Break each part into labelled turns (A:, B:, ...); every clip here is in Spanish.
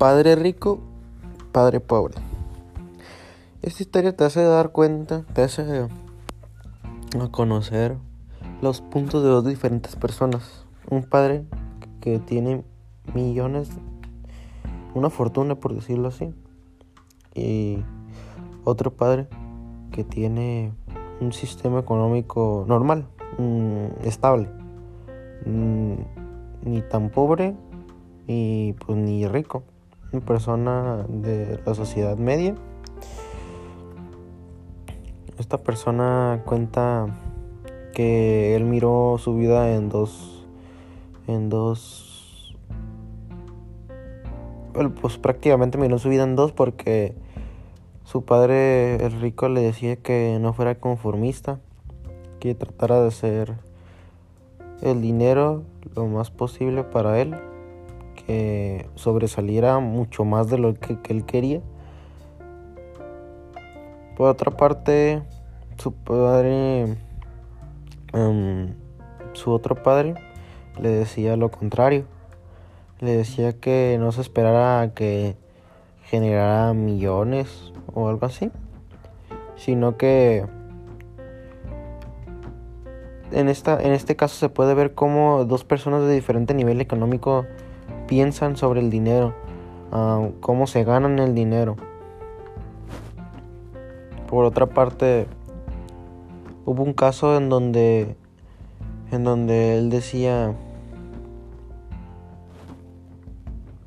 A: Padre rico, padre pobre. Esta historia te hace dar cuenta, te hace conocer los puntos de dos diferentes personas. Un padre que tiene millones, una fortuna por decirlo así, y otro padre que tiene un sistema económico normal, mm, estable, mm, ni tan pobre ni pues ni rico, persona de la sociedad media. Esta persona cuenta que él miró su vida en dos en dos pues prácticamente miró su vida en dos porque su padre, el rico, le decía que no fuera conformista, que tratara de hacer el dinero lo más posible para él, que sobresaliera mucho más de lo que, él quería. Por otra parte, su padre, em, su otro padre, le decía lo contrario. Le decía que no se esperara que generara millones o algo así, sino que en, esta, en este caso se puede ver cómo dos personas de diferente nivel económico piensan sobre el dinero, ah, cómo se ganan el dinero. Por otra parte, hubo un caso en donde en donde él decía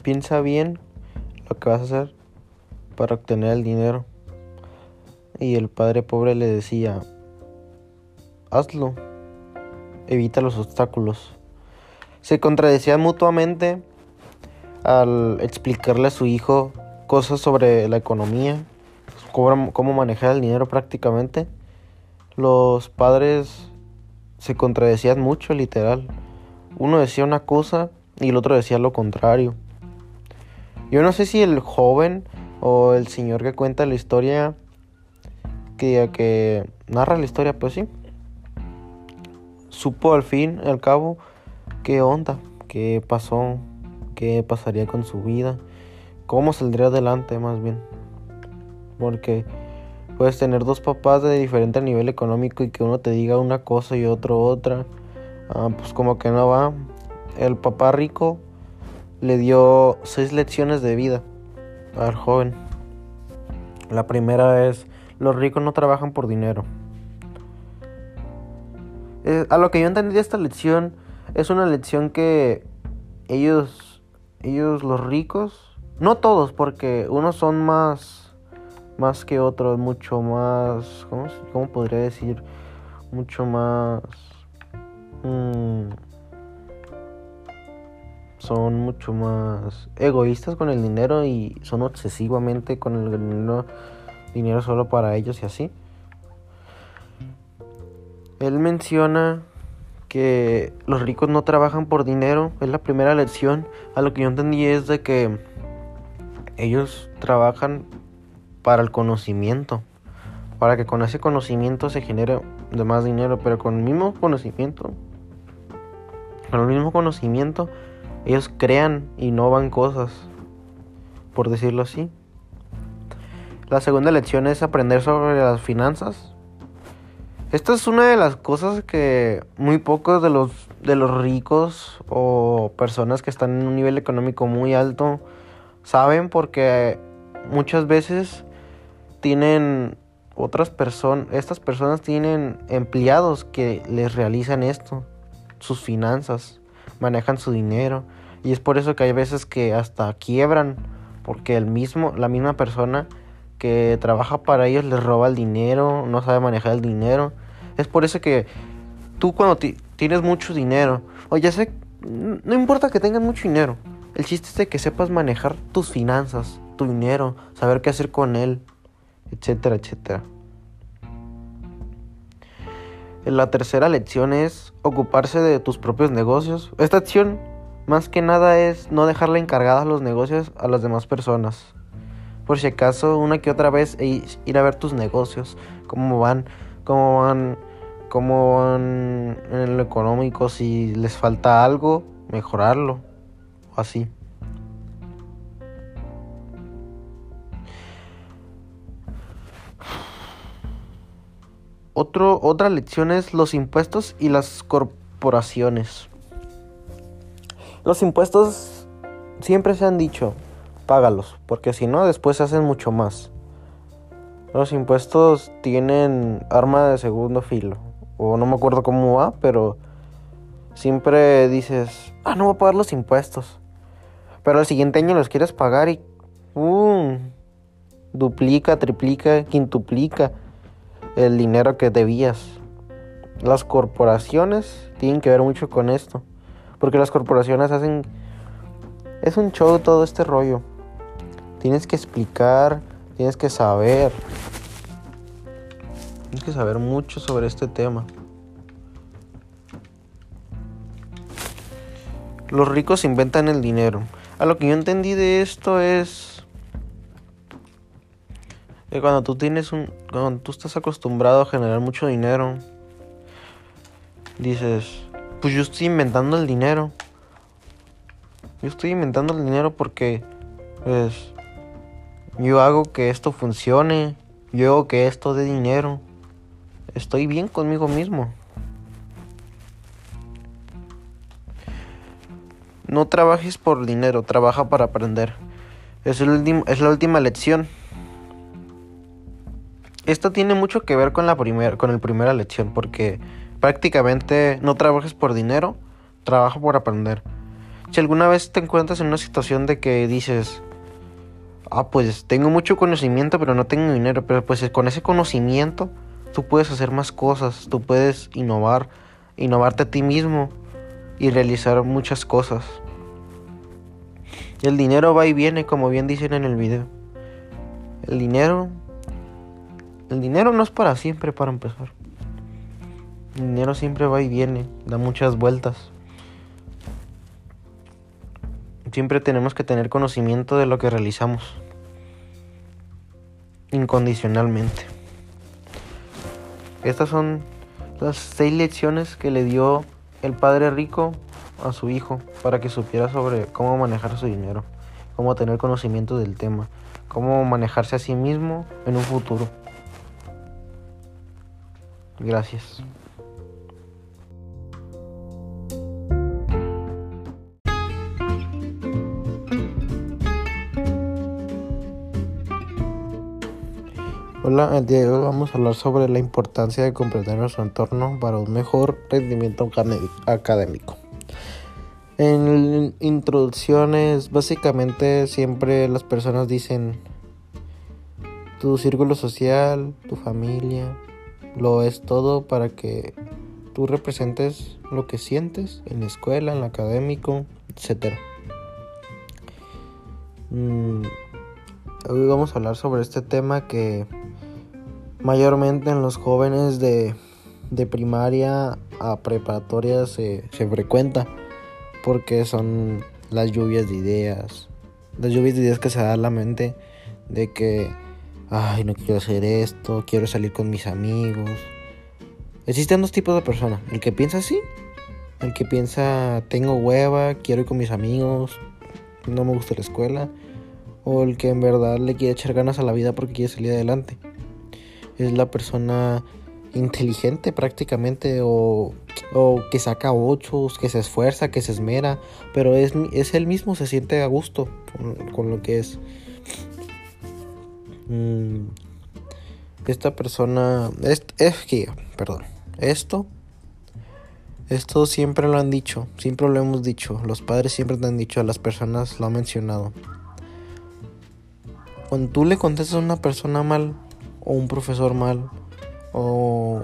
A: piensa bien lo que vas a hacer para obtener el dinero. Y el padre pobre le decía, hazlo, evita los obstáculos. Se contradecían mutuamente al explicarle a su hijo cosas sobre la economía, cómo manejar el dinero prácticamente. Los padres se contradecían mucho, literal. Uno decía una cosa y el otro decía lo contrario. Yo no sé si el joven o el señor que cuenta la historia, que, que narra la historia, pues sí, supo al fin, al cabo, qué onda, qué pasó, qué pasaría con su vida, cómo saldría adelante más bien. Porque puedes tener dos papás de diferente nivel económico y que uno te diga una cosa y otro otra. Ah, pues como que no va. El papá rico le dio seis lecciones de vida al joven. La primera es, los ricos no trabajan por dinero. Eh, a lo que yo entendí esta lección, es una lección que ellos, ellos los ricos, no todos, porque unos son más, más que otros, mucho más, ¿cómo, cómo podría decir? Mucho más... Mmm, son mucho más egoístas con el dinero y son obsesivamente con el dinero, dinero solo para ellos y así. Él menciona que los ricos no trabajan por dinero, es la primera lección. A lo que yo entendí es de que ellos trabajan para el conocimiento, para que con ese conocimiento se genere de más dinero, pero con el mismo conocimiento, con el mismo conocimiento ellos crean, innovan cosas, por decirlo así. La segunda lección es aprender sobre las finanzas. Esta es una de las cosas que muy pocos de los, de los ricos o personas que están en un nivel económico muy alto saben porque muchas veces tienen otras personas, estas personas tienen empleados que les realizan esto, sus finanzas manejan su dinero y es por eso que hay veces que hasta quiebran porque el mismo la misma persona que trabaja para ellos les roba el dinero, no sabe manejar el dinero. Es por eso que tú cuando tienes mucho dinero, o ya sé, no importa que tengas mucho dinero, el chiste es de que sepas manejar tus finanzas, tu dinero, saber qué hacer con él, etcétera, etcétera. La tercera lección es ocuparse de tus propios negocios. Esta acción más que nada es no dejarle encargadas los negocios a las demás personas. Por si acaso, una que otra vez ir a ver tus negocios, cómo van, cómo van, cómo van en lo económico, si les falta algo, mejorarlo, o así. Otro, otra lección es los impuestos y las corporaciones. Los impuestos siempre se han dicho, págalos, porque si no después hacen mucho más. Los impuestos tienen arma de segundo filo, o no me acuerdo cómo va, pero siempre dices, ah, no voy a pagar los impuestos. Pero el siguiente año los quieres pagar y, duplica, triplica, quintuplica el dinero que debías. Las corporaciones tienen que ver mucho con esto. Porque las corporaciones hacen... Es un show todo este rollo. Tienes que explicar, tienes que saber. Tienes que saber mucho sobre este tema. Los ricos inventan el dinero. A lo que yo entendí de esto es que cuando tú tienes un cuando tú estás acostumbrado a generar mucho dinero dices, pues yo estoy inventando el dinero. Yo estoy inventando el dinero porque pues yo hago que esto funcione, yo hago que esto dé dinero. Estoy bien conmigo mismo. No trabajes por dinero, trabaja para aprender. Es, es la última lección. Esto tiene mucho que ver con la primera, con el primera lección, porque prácticamente no trabajes por dinero, trabaja por aprender. Si alguna vez te encuentras en una situación de que dices, ah, pues tengo mucho conocimiento, pero no tengo dinero, pero pues con ese conocimiento tú puedes hacer más cosas, tú puedes innovar, innovarte a ti mismo y realizar muchas cosas. El dinero va y viene, como bien dicen en el video. El dinero... El dinero no es para siempre, para empezar. El dinero siempre va y viene, da muchas vueltas. Siempre tenemos que tener conocimiento de lo que realizamos. Incondicionalmente. Estas son las seis lecciones que le dio el padre rico a su hijo para que supiera sobre cómo manejar su dinero, cómo tener conocimiento del tema, cómo manejarse a sí mismo en un futuro. Gracias. Hola, el día de hoy vamos a hablar sobre la importancia de comprender nuestro entorno para un mejor rendimiento académico. En introducciones, básicamente siempre las personas dicen tu círculo social, tu familia, lo es todo para que tú representes lo que sientes en la escuela, en lo académico, etc. Mm, hoy vamos a hablar sobre este tema que mayormente en los jóvenes de, primaria a preparatoria se, se frecuenta porque son las lluvias de ideas. Las lluvias de ideas que se da a la mente de que, ay, no quiero hacer esto, quiero salir con mis amigos. Existen dos tipos de personas. El que piensa así, el que piensa, tengo hueva, quiero ir con mis amigos, no me gusta la escuela. O el que en verdad le quiere echar ganas a la vida porque quiere salir adelante. Es la persona inteligente prácticamente o, que saca ocho, que se esfuerza, que se esmera, pero es, es él mismo, se siente a gusto con, lo que es. Mm, esta persona, es, que, perdón, esto, esto siempre lo han dicho, siempre lo hemos dicho, los padres siempre te han dicho, las personas lo han mencionado. Cuando tú le contestas a una persona mal o un profesor mal, o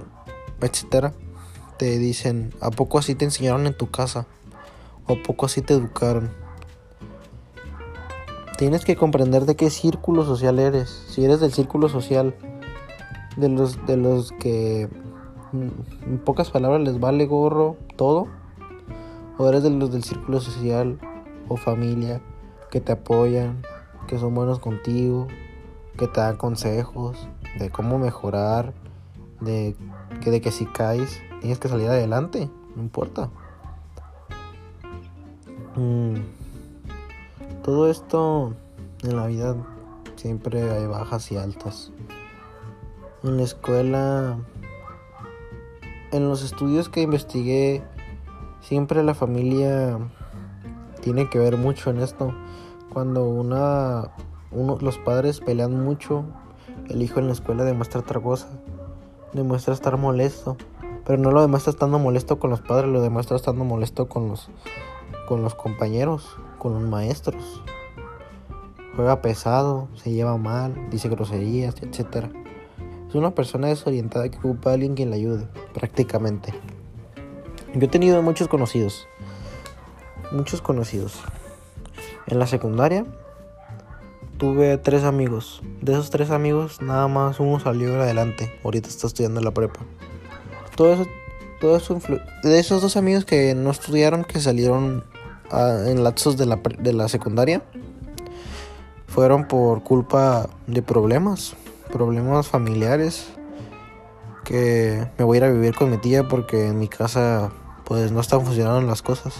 A: etcétera, te dicen, ¿a poco así te enseñaron en tu casa? ¿O a poco así te educaron? Tienes que comprender de qué círculo social eres. Si eres del círculo social de los de los que mm, en pocas palabras les vale gorro todo, o eres de los del círculo social o familia que te apoyan, que son buenos contigo, que te dan consejos de cómo mejorar, de que, de que si caes tienes que salir adelante, no importa. Mm, todo esto en la vida siempre hay bajas y altas. En la escuela en los estudios que investigué, siempre la familia tiene que ver mucho en esto. Cuando una, uno, los padres pelean mucho, el hijo en la escuela demuestra otra cosa. Demuestra estar molesto. Pero no lo demuestra estando molesto con los padres, lo demuestra estando molesto con los, con los compañeros, con los maestros. Juega pesado, se lleva mal, dice groserías, etc. Es una persona desorientada que ocupa a alguien que le ayude, prácticamente. Yo he tenido muchos conocidos. Muchos conocidos. En la secundaria tuve tres amigos. De esos tres amigos, nada más uno salió adelante. Ahorita está estudiando la prepa. Todo eso de esos dos amigos que no estudiaron, que salieron ah, en lapsos de la, de la secundaria, fueron por culpa de problemas problemas familiares que me voy a ir a vivir con mi tía porque en mi casa pues no están funcionando las cosas.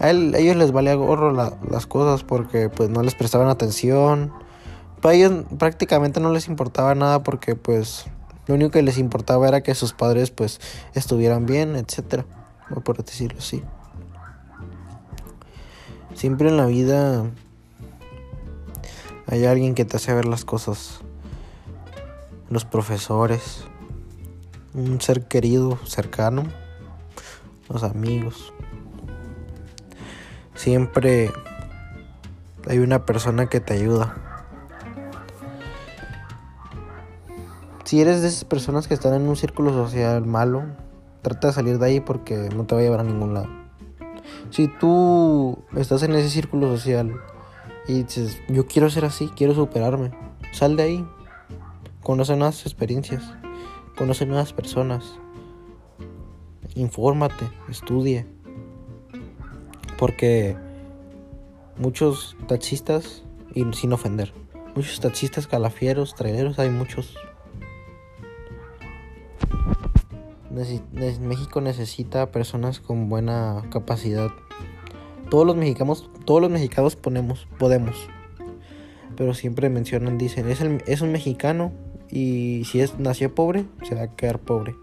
A: A, ellos les valía gorro las cosas porque pues no les prestaban atención. Para ellos prácticamente no les importaba nada porque pues lo único que les importaba era que sus padres pues estuvieran bien, etcétera, por decirlo así. Siempre en la vida hay alguien que te hace ver las cosas los profesores, un ser querido, cercano, los amigos. Siempre hay una persona que te ayuda. Si eres de esas personas que están en un círculo social malo, trata de salir de ahí porque no te va a llevar a ningún lado. Si tú estás en ese círculo social y dices, yo quiero ser así, quiero superarme, sal de ahí, Conoce nuevas experiencias, conoce nuevas personas, infórmate, estudie, porque muchos taxistas, y sin ofender, muchos taxistas calafieros, traileros, hay muchos. México necesita personas con buena capacidad. Todos los mexicanos, todos los mexicanos ponemos, podemos. Pero siempre mencionan, dicen, es, es un mexicano y si es, nació pobre, se va a quedar pobre.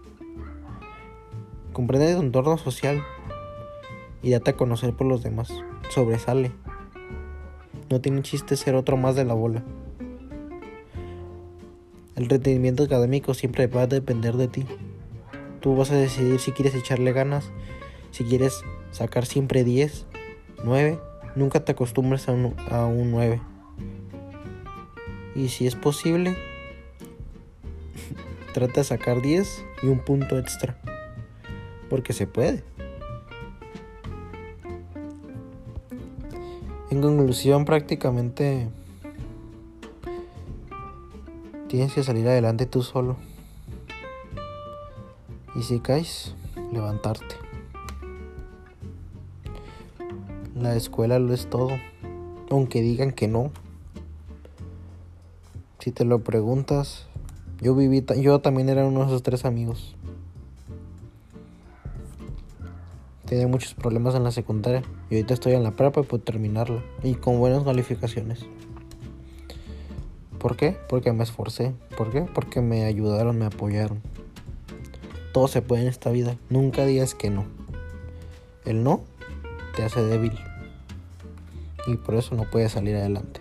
A: Comprende tu entorno social y date a conocer por los demás. Sobresale. No tiene chiste ser otro más de la bola. El rendimiento académico siempre va a depender de ti. Tú vas a decidir si quieres echarle ganas, si quieres sacar siempre 10, 9. Nunca te acostumbres a un, a un 9. Y si es posible, trata de sacar 10 y un punto extra. Porque se puede. En conclusión, prácticamente tienes que salir adelante tú solo. Y si caes, levantarte. La escuela lo es todo, aunque digan que no. Si te lo preguntas, yo viví, yo también era uno de esos tres amigos. Tenía muchos problemas en la secundaria y ahorita estoy en la prepa y puedo terminarla y con buenas calificaciones. ¿Por qué? Porque me esforcé. ¿Por qué? Porque me ayudaron, me apoyaron. Todo se puede en esta vida. Nunca digas que no. El no te hace débil. Y por eso no puedes salir adelante.